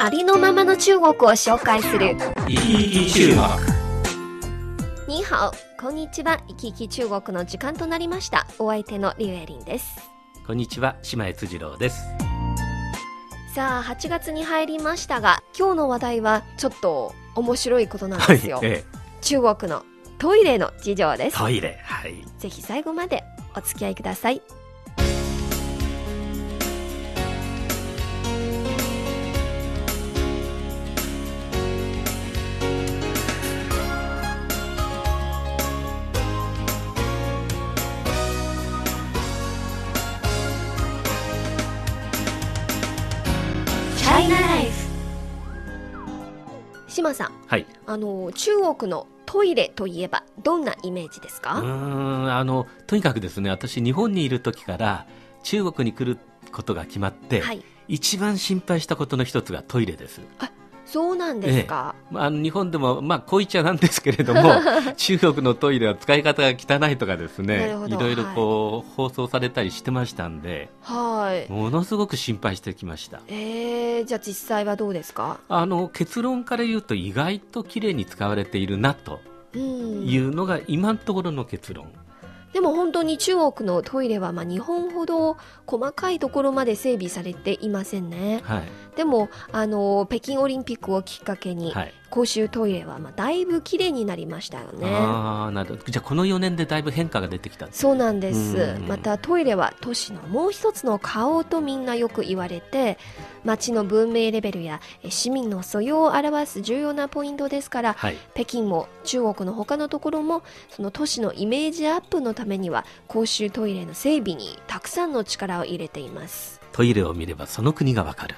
ありのままの中国を紹介する。生き生き中国に好、こんにちは。生き生き中国の時間となりました。お相手のリュウエリンです。こんにちは、島江辻郎です。さあ、8月に入りましたが、今日の話題はちょっと面白いことなんですよ。え中国のトイレの事情でえ、す。トイレ、はい。ぜひ最後までお付き合いください。あの中国のトイレといえばどんなイメージですうか？ーん、あの、とにかくですね、私、日本にいる時から、中国に来ることが決まって、はい、一番心配したことの一つがトイレです。そうなんですか？まあ、あの日本でも、まあ、こう言っちゃなんですけれども、中国のトイレは使い方が汚いとかですなねいろいろこう、放送されたりしてましたんで、はい。ものすごく心配してきました。えー、じゃあ実際はどうですか？あの、結論から言うと意外と綺麗に使われているなとうん。いうのが今のところの結論。でも本当に中国のトイレはまあ日本ほど細かいところまで整備されていませんね。はい。でもあの北京オリンピックをきっかけに、はい。公衆トイレはまあだいぶ綺麗になりましたよね。ああ、なるほど。じゃあこの4年でだいぶ変化が出てきた。そうなんですうんまたトイレは都市のもう一つの顔とみんなよく言われて街の文明レベルやえ市民の素養を表す重要なポイントですからはい。北京も中国の他のところもその都市のイメージアップのためには公衆トイレの整備にたくさんの力を入れていますトイレを見ればその国がわかる。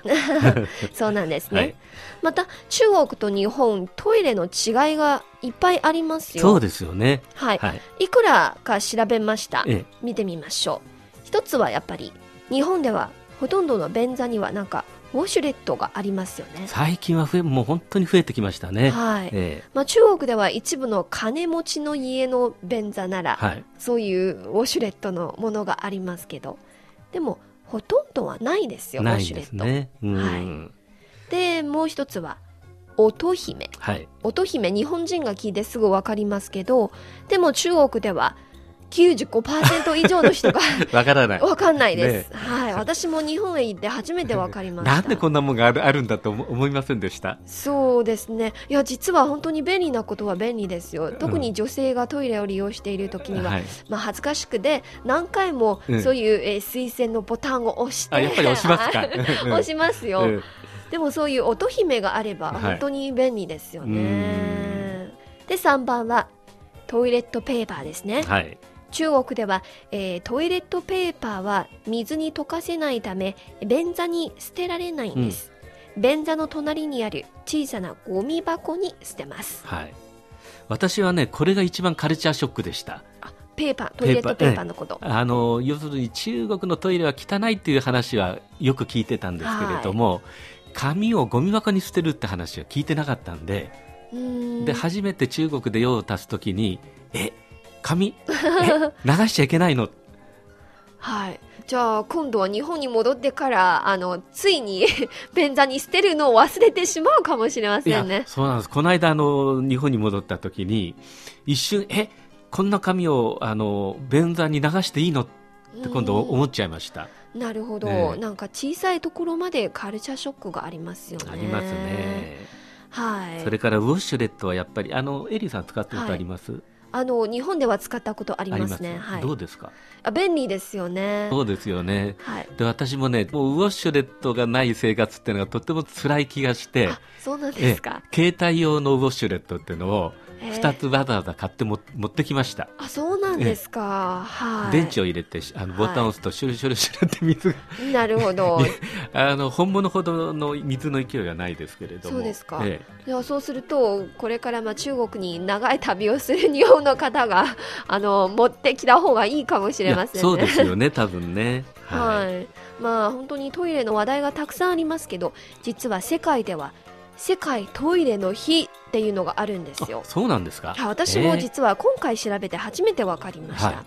そうなんですね、はい。また中国と日本トイレの違いがいっぱいありますよそうですよね。はい、はい。いくらか調べましたええ。見てみましょう一つはやっぱり日本ではほとんどの便座にはなんかウォシュレットがありますよね最近は増え、もう本当に増えてきましたね。はい、えまあ、中国では一部の金持ちの家の便座なえら、はい。そういうウォシュレットのものがありますけどでもほとんどはないですよウォシュレット、ね。うん。はいでもう一つは乙姫はい。乙姫日本人が聞いてすぐ分かりますけどでも中国では95%以上の人が わからない。分かんないです、はい。私も日本へ行って初めて分かりました。なんでこんなもんがあるあるんだと思思いませんでした？そうですね。いや実は本当に便利なことは便利ですよ。特に女性がトイレを利用している時には、はい。まあ、恥ずかしくて何回もうん。そういう、えー推薦のボタンを押してあ、やっぱり押しますか？押しますよ、うん。でもそういう乙姫があればはい本当に便利ですようね、で3番はトイレットペーパーですね。はい。中国では、えートイレットペーパーは水に溶かせないため便座に捨てられないんです、便座の隣にある小さなゴミ箱に捨てます。はい。私はね、これが一番カルチャーショックでした。あペーパートイレットペーパーのこと、あの要するに中国のトイレは汚いっていう話はよく聞いてたんですけれども、紙をゴミ箱に捨てるって話は聞いてなかったんで、ん。で初めて中国で用を足すときに、え、紙、え、流しちゃいけないの？はい。じゃあ、今度は日本に戻ってから、あの、ついに 便座に捨てるのを忘れてしまうかもしれませんね。そうなんです。この間あの日本に戻ったときに一瞬え、こんな紙をあの便座に流していいの？って今度思っちゃいました。うんなるほど、ええなんか小さいところまでカルチャーショックがありますよね。ありますね。はい。それからウォシュレットはやっぱりあのエリーさん使ったことあります？あの、日本では使ったことありますますね。はい。どうですか？あ便利ですよね。そうですよね。はい。で私もね、もうウォシュレットがない生活っていうのがとっても辛い気がして、あ、そうなんですか。携帯用のウォシュレットっていうのをえー2つわざわざ買っても持ってきました。あそうなんですか、はい。電池を入れてあのボタンを押すとシュルシュルシュルって水が、なるほど。あの本物ほどの水の勢いはないですけれども。そうですか。えいやそうするとこれからまあ中国に長い旅をする日本の方が あの持ってきた方がいいかもしえれませんね。そうですよね多分ね。はい、まあ本当にトイレの話題がたくさんありますけど実は世界では世界トイレの日っていうのがあるんですよ。あ。そうなんですか？はい私も実は今回調べて初めて分かりました、は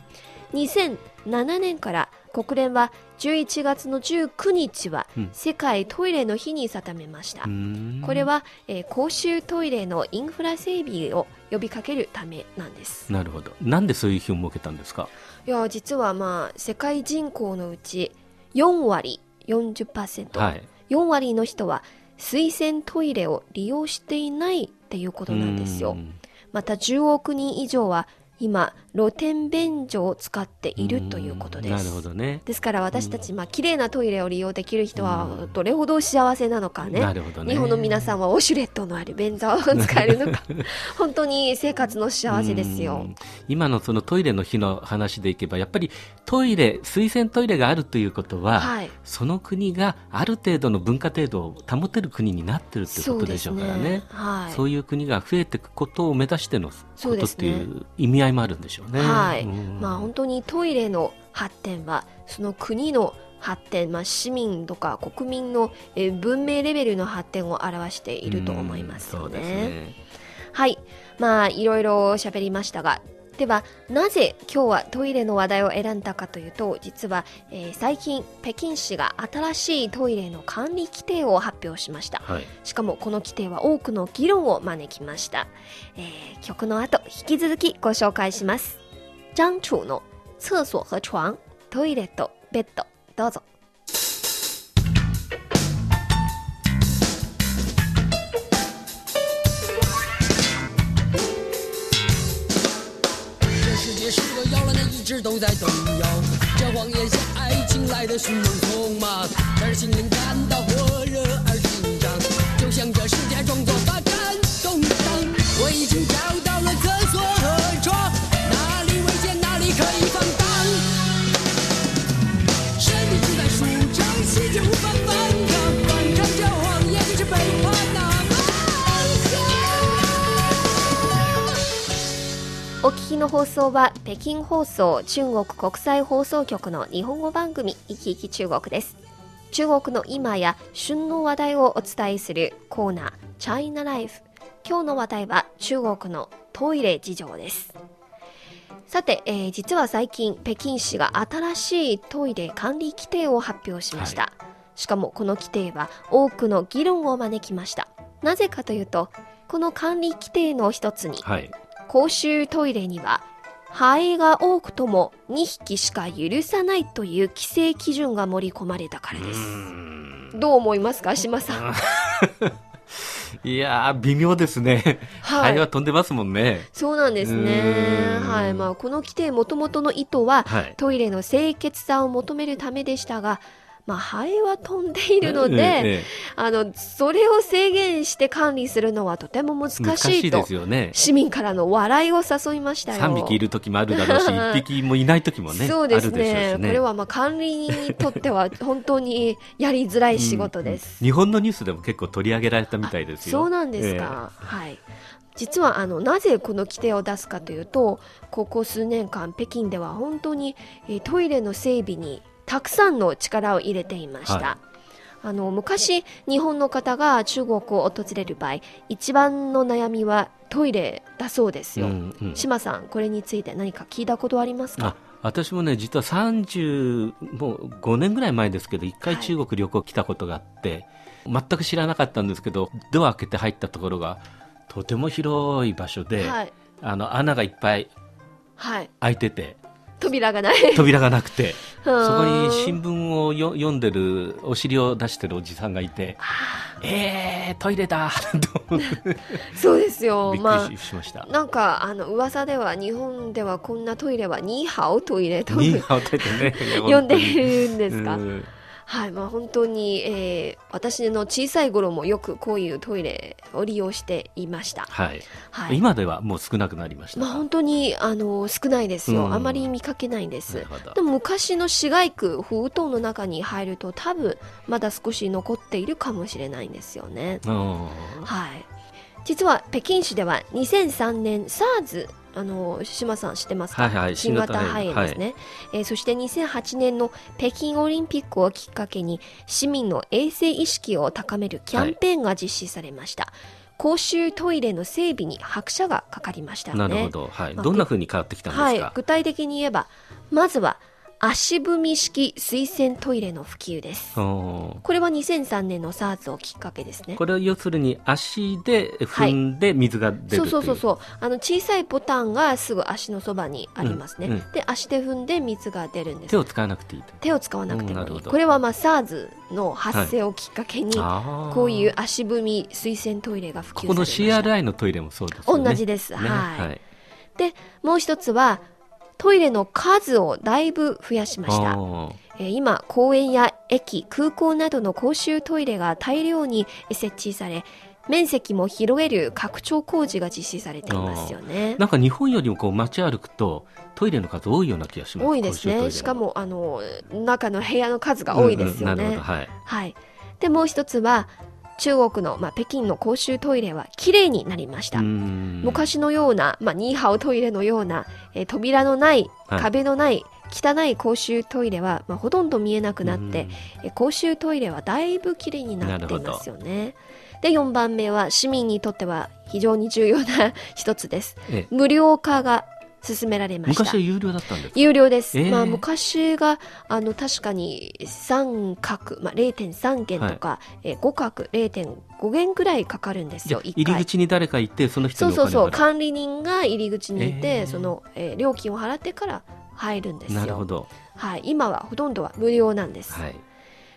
2007年から国連は11月の19日はうん。世界トイレの日に定めました、うーん。これは、えー公衆トイレのインフラ整備を呼びかけるためなんです。なるほど。なんでそういう日を設けたんですか？いや実はまあ世界人口のうち4割40%、はい。4割の人は水洗トイレを利用していないっていうことなんですよ。また10億人以上は今露天便所を使っているということです。なるほどね。ですから私たち、まあ綺麗なトイレを利用できる人はどれほど幸せなのかね。なるほどね。日本の皆さんはウォシュレットのある便座を使えるのか。本当に生活の幸せですよ。うん。今のそのトイレの日の話でいけばやっぱりトイレ水洗トイレがあるということは、はい。その国がある程度の文化程度を保てる国になってるってことでしょうからね。はい。そういう国が増えていくことを目指してのことっそうですねていう意味合いもあるんでしょうね。はい、うんまあ本当にトイレの発展はその国の発展、まあ、市民とか国民のえー文明レベルの発展を表していると思いますようんそうですね。ね。はいまあいろいろ喋りましたがではなぜ今日はトイレの話題を選んだかというと実は、えー最近北京市が新しいトイレの管理規定を発表しました。はい。しかもこの規定は多くの議論を招きました、えー曲の後引き続きご紹介します。張楚の厕所和床トイレとベッドどうぞ是个摇篮，它一直都在动摇。这谎言像爱情来的迅猛匆忙，让心灵感到火热而紧张，就像这世界装作お聞きの放送は北京放送中国国際放送局の日本語番組「いきいき中国」です。中国の今や旬の話題をお伝えするコーナー「チャイナライフ」今日の話題は中国のトイレ事情です。さて、えー実は最近北京市が新しいトイレ管理規定を発表しました、しかもこの規定は多くの議論を招きました。なぜかというとこの管理規定の一つにはい。公衆トイレにはハエが多くとも2匹しか許さないという規制基準が盛り込まれたからです。どう思いますか島さん？いやー、微妙ですね。はい。ハエは飛んでますもんね。そうなんですね。はい。まあこの規定もともとの意図ははい。トイレの清潔さを求めるためでしたがまあ、ハエは飛んでいるので、ええええあのそれを制限して管理するのはとても難しいいとですよね。市民からの笑いを誘いましたよ。3匹いる時もあるだろうし、1匹もいない時もね、そうですあるでしょねうしね。これはまあ管理人にとっては本当にやりづらい仕事です。日本のニュースでも結構取り上げられたみたいですよ。そうなんですか、はい実はあのなぜこの規定を出すかというとここ数年間北京では本当にえートイレの整備にたくさんの力を入れていました、はあの昔日本の方が中国を訪れる場合一番の悩みはトイレだそうですよ、うんうん。島さんこれについて何か聞いたことありますか？あ私もね実は30もう5年ぐらい前ですけど一回中国旅行来たことがあって、全く知らなかったんですけどドア開けて入ったところがとても広い場所で、はい。あの穴がいっぱいはい。開いてて扉がない。扉がなくて。そ そこに新聞をよ読んでるお尻を出してるおじさんがいてえー、トイレだ。そうですよ。びっまくりしました。あ。なんかあの噂では日本ではこんなトイレはニーハオトイレとニーハオトイレね呼んでいるんですか？うんはい、まあ本当に、えー私の小さい頃もよくこういうトイレを利用していました。はい。はい。今ではもう少なくなりましたか。まあ本当にあの少ないですよ、うんあまり見かけないんですでも昔の市街区封筒の中に入ると多分まだ少し残っているかもしれないんですよねうんはい実は北京市では2003年 SARS あの島さん知ってますか、はいはい新型肺炎ですね、えーそして2008年の北京オリンピックをきっかけに市民の衛生意識を高めるキャンペーンが実施されました、公衆トイレの整備に拍車がかかりましたよね。なるほど。はい。まあどんな風に変わってきたんはいですか、具体的に言えばまずは足踏み式水洗トイレの普及です。これは2003年の SARS をきっかけですね。これは要するに足で踏んで水が出るっていそうそうそうそう。あの小さいボタンがすぐ足のそばにありますね、うんうんで足で踏んで水が出るんです。手を使わなくていいと。手を使わなくてもいい。これはまあ SARS の発生をきっかけに、あー。こういう足踏み水洗トイレが普及ここの CRI のトイレもそうですよね。同じです、ねはい、はい。でもう一つはトイレの数をだいぶ増やしました。えー今公園や駅空港などの公衆トイレが大量に設置され面積も広げる拡張工事が実施されていますよね。なんか日本よりもこう街歩くとトイレの数多いような気がします。多いですね。しかもあの中の部屋の数が多いですよね、うんうん。なるほど。はい。はい。でもう一つは中国の、まあ、北京の公衆トイレはきれいになりました、うん。昔のような、まあ、ニーハオトイレのような、えー扉のないはい。壁のない、汚い公衆トイレは、まあ、ほとんど見えなくなって、え公衆トイレはだいぶきれいになっていますよね。で4番目は市民にとっては非常に重要な一つです。ええ。無料化が進められました。昔は有料だったんですか？有料です、えー。まあ、昔があの確かに3角、まあ、0.3元とか、えー5角0.5元ぐらいかかるんですよ入り口に誰か行ってその人そうそうそう。管理人が入り口にいて、えー。その、えー料金を払ってから入るんですよ。なるほど。はい、今はほとんどは無料なんです、はい。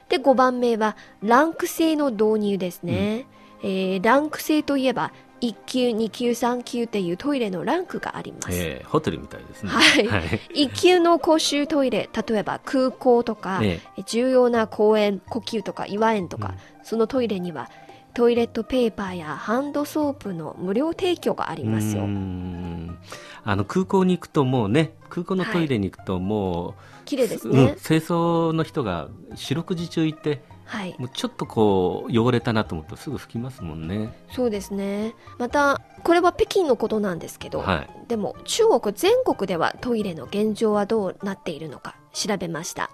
で5番目はランク制の導入ですね、えーランク制といえば1級2級3級っていうトイレのランクがあります、えーホテルみたいですね。はい。はい。1級の公衆トイレ例えば空港とか、え重要な公園呼吸とか岩園とか、そのトイレにはトイレットペーパーやハンドソープの無料提供がありうますよ。ーん。あの空港に行くともうね空港のトイレに行くとも綺麗ですう、ね、うん、清掃の人が四六時中いてはいもうちょっとこう汚れたなと思うとすぐ拭きますもんね。そうですねまたこれは北京のことなんですけど、はい。でも中国全国ではトイレの現状はどうなっているのか調べました、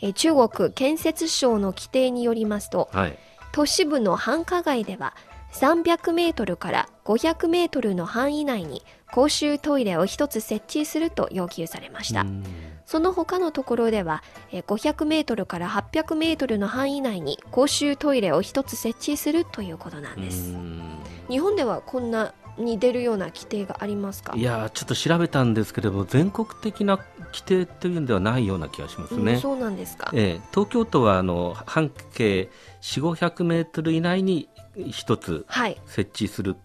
えー中国建設省の規定によりますとはい。都市部の繁華街では300メートルから500メートルの範囲内に公衆トイレを一つ設置すると要求されました、うんその他のところではえー500メートルから800メートルの範囲内に公衆トイレを一つ設置するということなんです。うん。日本ではこんなに出るような規定がありますか？いやーちょっと調べたんですけれども全国的な規定というんではないような気がしますね。うん、そうなんですか。ええ東京都はあの半径4 5 0 0メートル以内に一つはい。設置する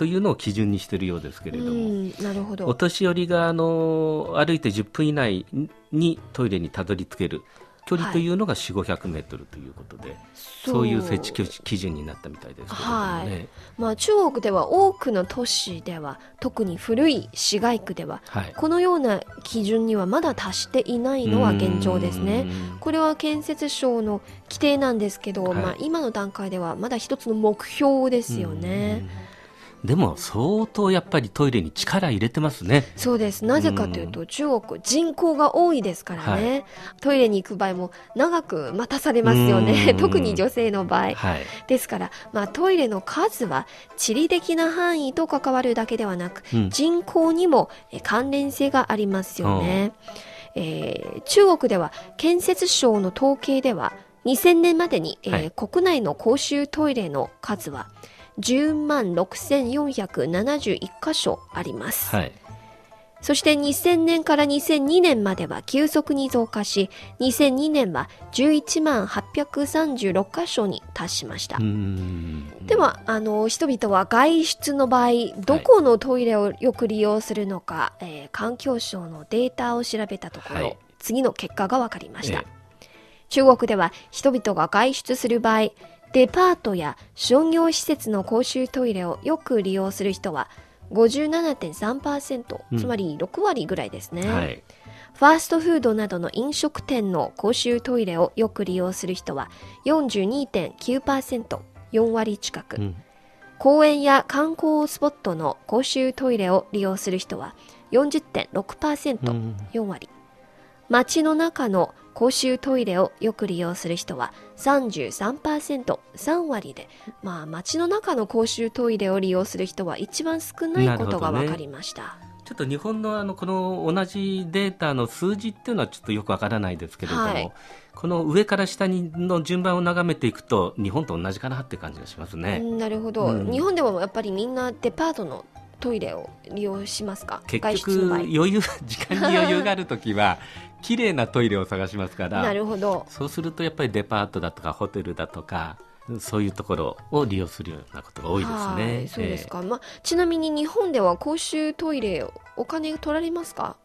というのを基準にしているようですけれども、うんなるほおど年寄りがあの歩いて10分以内にトイレにたどり着ける距離というのが4 5 0 0メートルということで、そう。いう設置基準になったみたいですけれどもね。まあ、中国では多くの都市では特に古い市街区でははい。このような基準にはまだ達していないのは現状ですね。うん。これは建設省の規定なんですけど、はい。まあ、今の段階ではまだ一つの目標ですよね。でも相当やっぱりトイレに力入れてますね。そうです。なぜかというと中国人口が多いですからね、トイレに行く場合も長く待たされますよね。うん。特に女性の場合。はい。ですから、まあ、トイレの数は地理的な範囲と関わるだけではなく、うん。人口にもえ関連性がありますよね、えー中国では建設省の統計では2000年までに、えーはい。国内の公衆トイレの数は10万6471箇所あります、はい。そして2000年から2002年までは急速に増加し、2002年は11万836箇所に達しました。うんでは、あの、人々は外出の場合、どこのトイレをよく利用するのか、えー環境省のデータを調べたところ、はい次の結果が分かりました。え中国では人々が外出する場合、デパートや商業施設の公衆トイレをよく利用する人は57.3%、うんつまり6割ぐらいですね。はい。ファーストフードなどの飲食店の公衆トイレをよく利用する人は42.9%、4割近く。うん。公園や観光スポットの公衆トイレを利用する人は40.6%、うん4割。街の中の公衆トイレをよく利用する人は33%、3割で、まあ街の中の公衆トイレを利用する人は一番少ないことが分かりました。ちょっと日本のあのこの同じデータの数字っていうのはちょっとよくわからないですけれども、はい。この上から下にの順番を眺めていくと日本と同じかなって感じがしますね。うんなるほど、うん。日本でもやっぱりみんなデパートのトイレを利用しますか？結局余裕時間に余裕があるときは綺麗なトイレを探しますからなるほど。そうするとやっぱりデパートだとかホテルだとかそういうところを利用するようなことが多いですはね。いそうですえか、まあ、ちなみに日本では公衆トイレお金取られますか？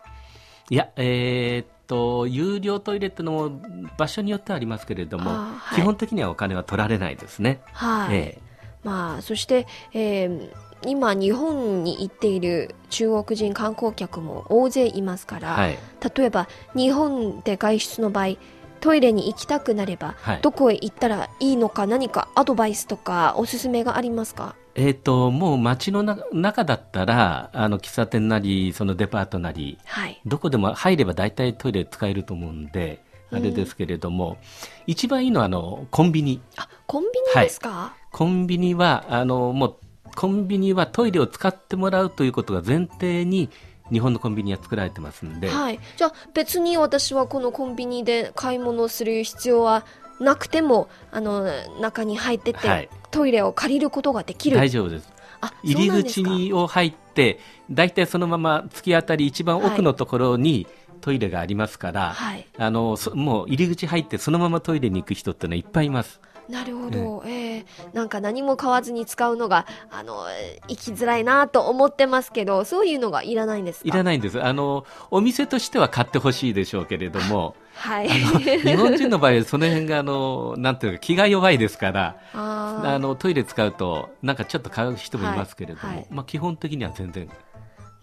えいや、えーっと有料トイレってのも場所によってはありますけれども、はい。基本的にはお金は取られないですね。はい、え。まあそして、えー今日本に行っている中国人観光客も大勢いますから、えはい。例えば日本で外出の場合トイレに行きたくなれば、はい。どこへ行ったらいいのか何かアドバイスとかおすすめがありますか？えーっともう街のな中だったらあの喫茶店なりそのデパートなりはい。どこでも入れば大体トイレ使えると思うんで、あれですけれども、一番いいのはあのコンビニ。あコンビニですか、コンビニは、あの、もう、コンビニはトイレを使ってもらうということが前提に、日本のコンビニは作られてますんで、はい、じゃあ別に私はこのコンビニで買い物する必要はなくてもあの中に入ってて、はい。トイレを借りることができる。大丈夫です。あ入り口にを入って、大体そのまま突き当たり一番奥のところにトイレがありますから、はい。あの、そもう入り口入ってそのままトイレに行く人ってのはいっぱいいます。なるほど、えーなんか何も買わずに使うのがあのえー行きづらいなと思ってますけどそういうのがいらないんですか？いらないんです。あの、お店としては買ってほしいでしょうけれども、はい。日本人の場合、その辺が、あの、なんていうか、気が弱いですから、あの、トイレ使うと、なんかちょっと買う人もいますけれども、はい。はい。まあ、基本的には全然、な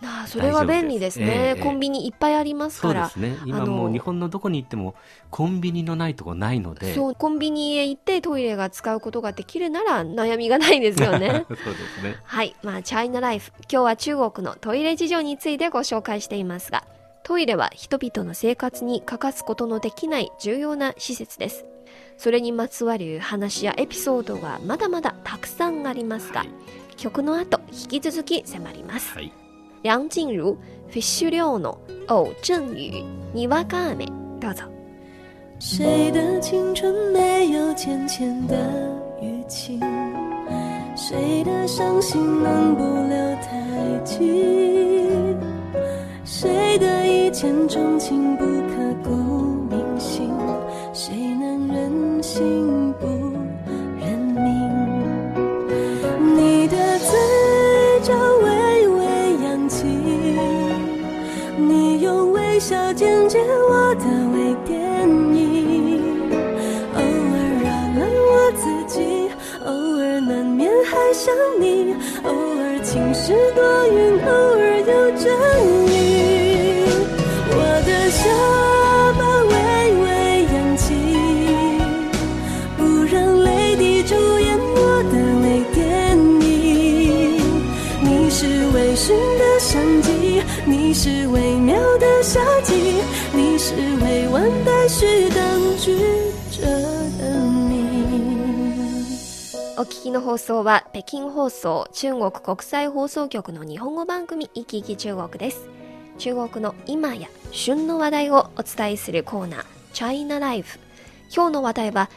あそれは便利ですねええコンビニいっぱいありますからそうですね。今あのもう日本のどこに行っても、コンビニのないとこないので、そうコンビニへ行ってトイレが使うことができるなら悩みがないですよね そうですね。はい、まあ、チャイナライフ。今日は中国のトイレ事情についてご紹介していますが、トイレは人々の生活に欠かすことのできない重要な施設です。それにまつわる話やエピソードがまだまだたくさんありますが、はい曲の後、引き続き迫ります。はい。梁静茹、フィッシュ寮の偶阵雨、にわか雨、どうぞ。谁的青春没有浅浅的淤青？谁的伤心能不留太久？谁的一见钟情不刻 想你，偶尔晴时多云，偶尔有阵雨。我的下巴微微扬起，不让泪滴主演我的微电影。你是微醺的相机，你是微妙的夏季，你是未完待续的剧お聞きの放送は北京放送中国国際放送局の日本語番組いきいき中国です。中国の今や旬の話題をお伝えするコーナーチャイナライフ。今日の話題は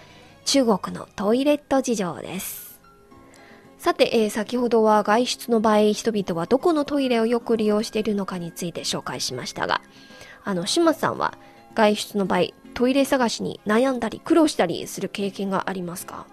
中国のトイレット事情です。さて、えー先ほどは外出の場合人々はどこのトイレをよく利用しているのかについて紹介しましたが、あの、島さんは外出の場合トイレ探しに悩んだり苦労したりする経験がありますか？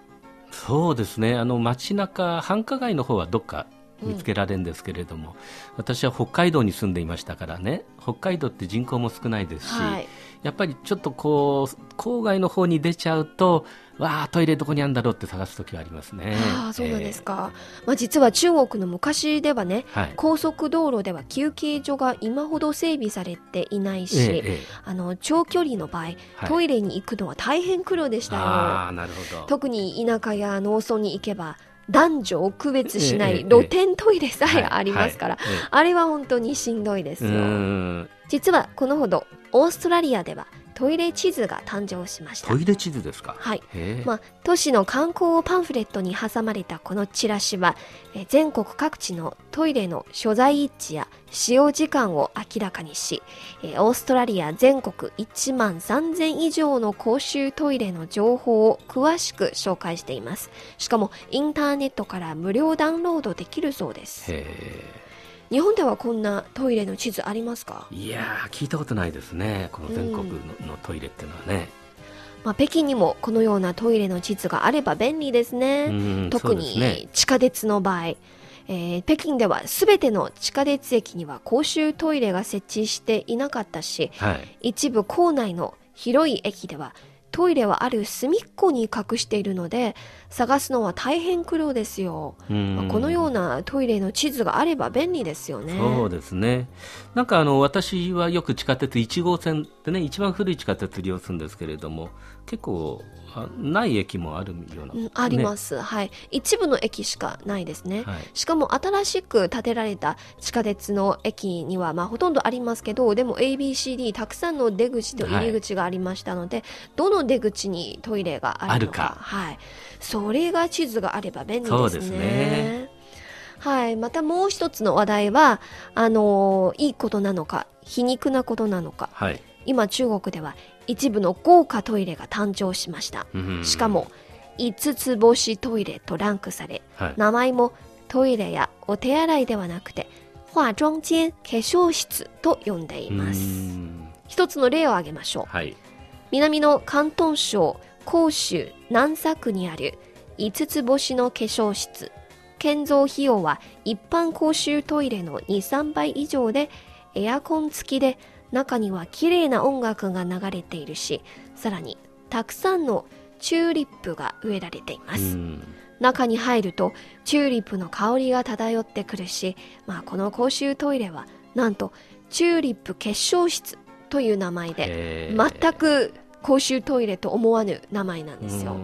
そうですね。あの、街中、繁華街の方はどっか見つけられるんですけれども、私は北海道に住んでいましたからね、北海道って人口も少ないですし、はいやっぱりちょっとこう郊外の方に出ちゃうとわあトイレどこにあるんだろうって探す時はありますね。ああそうなんですか、まあ、実は中国の昔ではねえーはい。高速道路では休憩所が今ほど整備されていないし、ええええ。あの長距離の場合、はい。トイレに行くのは大変苦労でしたよ。ああなるほど。特に田舎や農村に行けば男女を区別しなええええい露天トイレさえありますから、あれは本当にしんどいですよ。実はこのほどオーストラリアではトイレ地図が誕生しましたトイレ地図ですか？はいまあ、都市の観光パンフレットに挟まれたこのチラシは、えー全国各地のトイレの所在位置や使用時間を明らかにし、えーオーストラリア全国1万3000以上の公衆トイレの情報を詳しく紹介しています。しかもインターネットから無料ダウンロードできるそうです。へ日本ではこんなトイレの地図ありますか？えいやー聞いたことないですね。この全国の,、のトイレっていうのはね。まあ、北京にもこのようなトイレの地図があれば便利ですね。うん特に地下鉄の場合、えー北京では全ての地下鉄駅には公衆トイレが設置していなかったしはい。一部構内の広い駅ではトイレはある隅っこに隠しているので探すのは大変苦労ですよ、うん。まあこのようなトイレの地図があれば便利ですよね。そうですね。なんかあの私はよく地下鉄1号線ってね一番古い地下鉄利用するんですけれども結構あない駅もあるような、うんあります、はい。一部の駅しかないですね、はい。しかも新しく建てられた地下鉄の駅には、まあ、ほとんどありますけどでも ABCD たくさんの出口と入り口がありましたので、どの出口にトイレがあるのか。あるか。はい、それが地図があれば便利ですね。すねはい、またもう一つの話題はあのーいいことなのか皮肉なことなのかはい。今中国では一部の豪華トイレが誕生しました。うんしかも5つ星トイレとランクされはい。名前もトイレやお手洗いではなくて化妆間化粧室と呼んでいまうすん一つの例を挙げましょうはい。南の広東省広州南沙区にある5つ星の化粧室。建造費用は一般公衆トイレの23倍以上でエアコン付きで中には綺麗な音楽が流れているしさらにたくさんのチューリップが植えられています、うん。中に入るとチューリップの香りが漂ってくるし、まあ、この公衆トイレはなんとチューリップ結晶室という名前で全く公衆トイレと思わぬ名前なんですよ。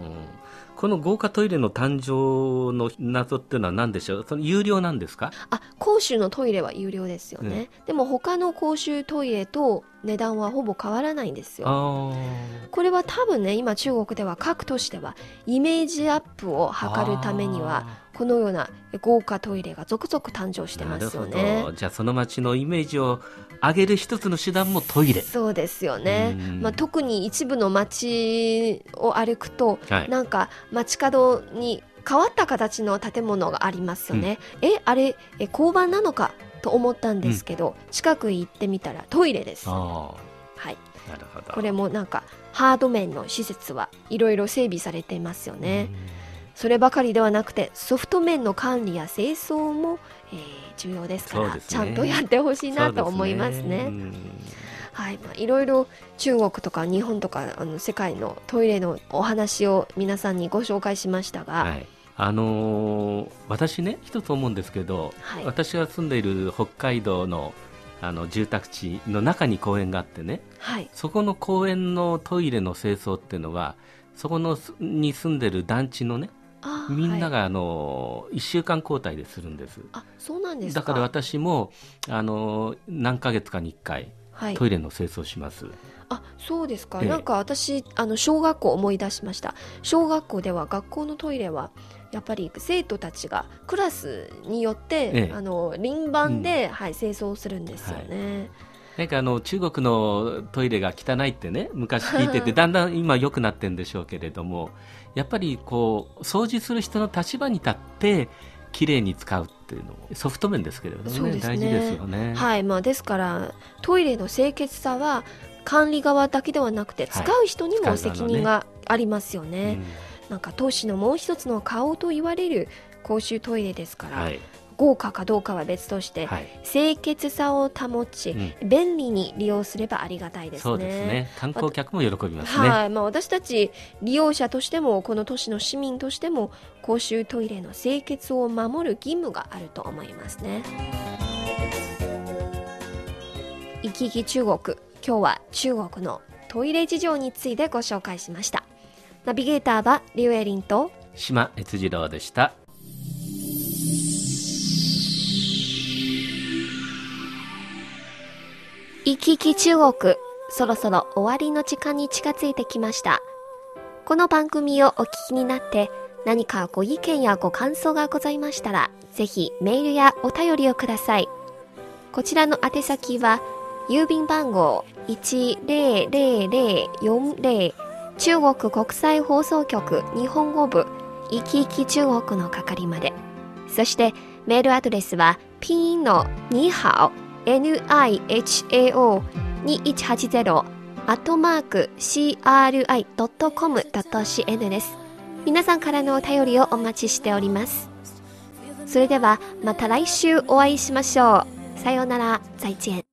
うんこの豪華トイレの誕生の謎っていうのは何でしょう？その有料なんですか？あ公衆のトイレは有料ですよね、ねでも他の公衆トイレと値段はほぼ変わらないんですよ。あこれは多分ね今中国では各都市ではイメージアップをー図るためにはこのような豪華トイレが続々誕生してますよね。じゃあその街のイメージを上げる一つの手段もトイレ。そうですよね。うん、まあ、特に一部の街を歩くと、はい。なんか街角に変わった形の建物がありますよね、えあれえ交番なのかと思ったんですけど、近くへ行ってみたらトイレです、はあ。い、あなるほど。これもなんかハード面の施設はいろいろ整備されていますよね、そればかりではなくてソフト面の管理や清掃も、えー重要ですからね。ちゃんとやってほしいなと思いますね。すうんはい、まあ、いろいろ中国とか日本とかあの世界のトイレのお話を皆さんにご紹介しましたが、はい。あのー私ね一つ思うんですけど、はい。私が住んでいる北海道のあの住宅地の中に公園があってね。はい、そこの公園のトイレの清掃っていうのはそこのすに住んでる団地のねみんなが、あの1週間交代でするんです。あそうなんですか。だから私もあの何ヶ月かに1回はい。トイレの清掃します、あそうですか、ええ。なんか私あの小学校思い出しました。小学校では学校のトイレはやっぱり生徒たちがクラスによって、ええ。あの輪番で、はい、清掃するんですよね、なんかあの中国のトイレが汚いってね昔聞いてて だんだん今良くなってるんでしょうけれどもやっぱりこう掃除する人の立場に立ってきれいに使うっていうのもソフト面ですけれどもねね。大事ですよね。はい。まあ、ですからトイレの清潔さは管理側だけではなくて使はい。う人にも責任がありますよね、うん。なんか都市のもう一つの顔と言われる公衆トイレですから、はい豪華かどうかは別として、はい。清潔さを保ち、便利に利用すればありがたいですね。そうですね。観光客も喜びますね、はい、まあ、私たち利用者としてもこの都市の市民としても公衆トイレの清潔を守る義務があると思いますね。行き来中国。今日は中国のトイレ事情についてご紹介しました。ナビゲーターはリュウエリンと島悦次郎でした行き来中国そろそろ終わりの時間に近づいてきました。この番組をお聞きになって何かご意見やご感想がございましたらぜひメールやお便りをください。こちらの宛先は郵便番号100040中国国際放送局日本語部いきいき中国の係まで。そしてメールアドレスはピンのに好 nihao2180 アットマーク cri.com.cn です。皆さんからのお便りをお待ちしております。それではまた来週お会いしましょう。さようなら。再见。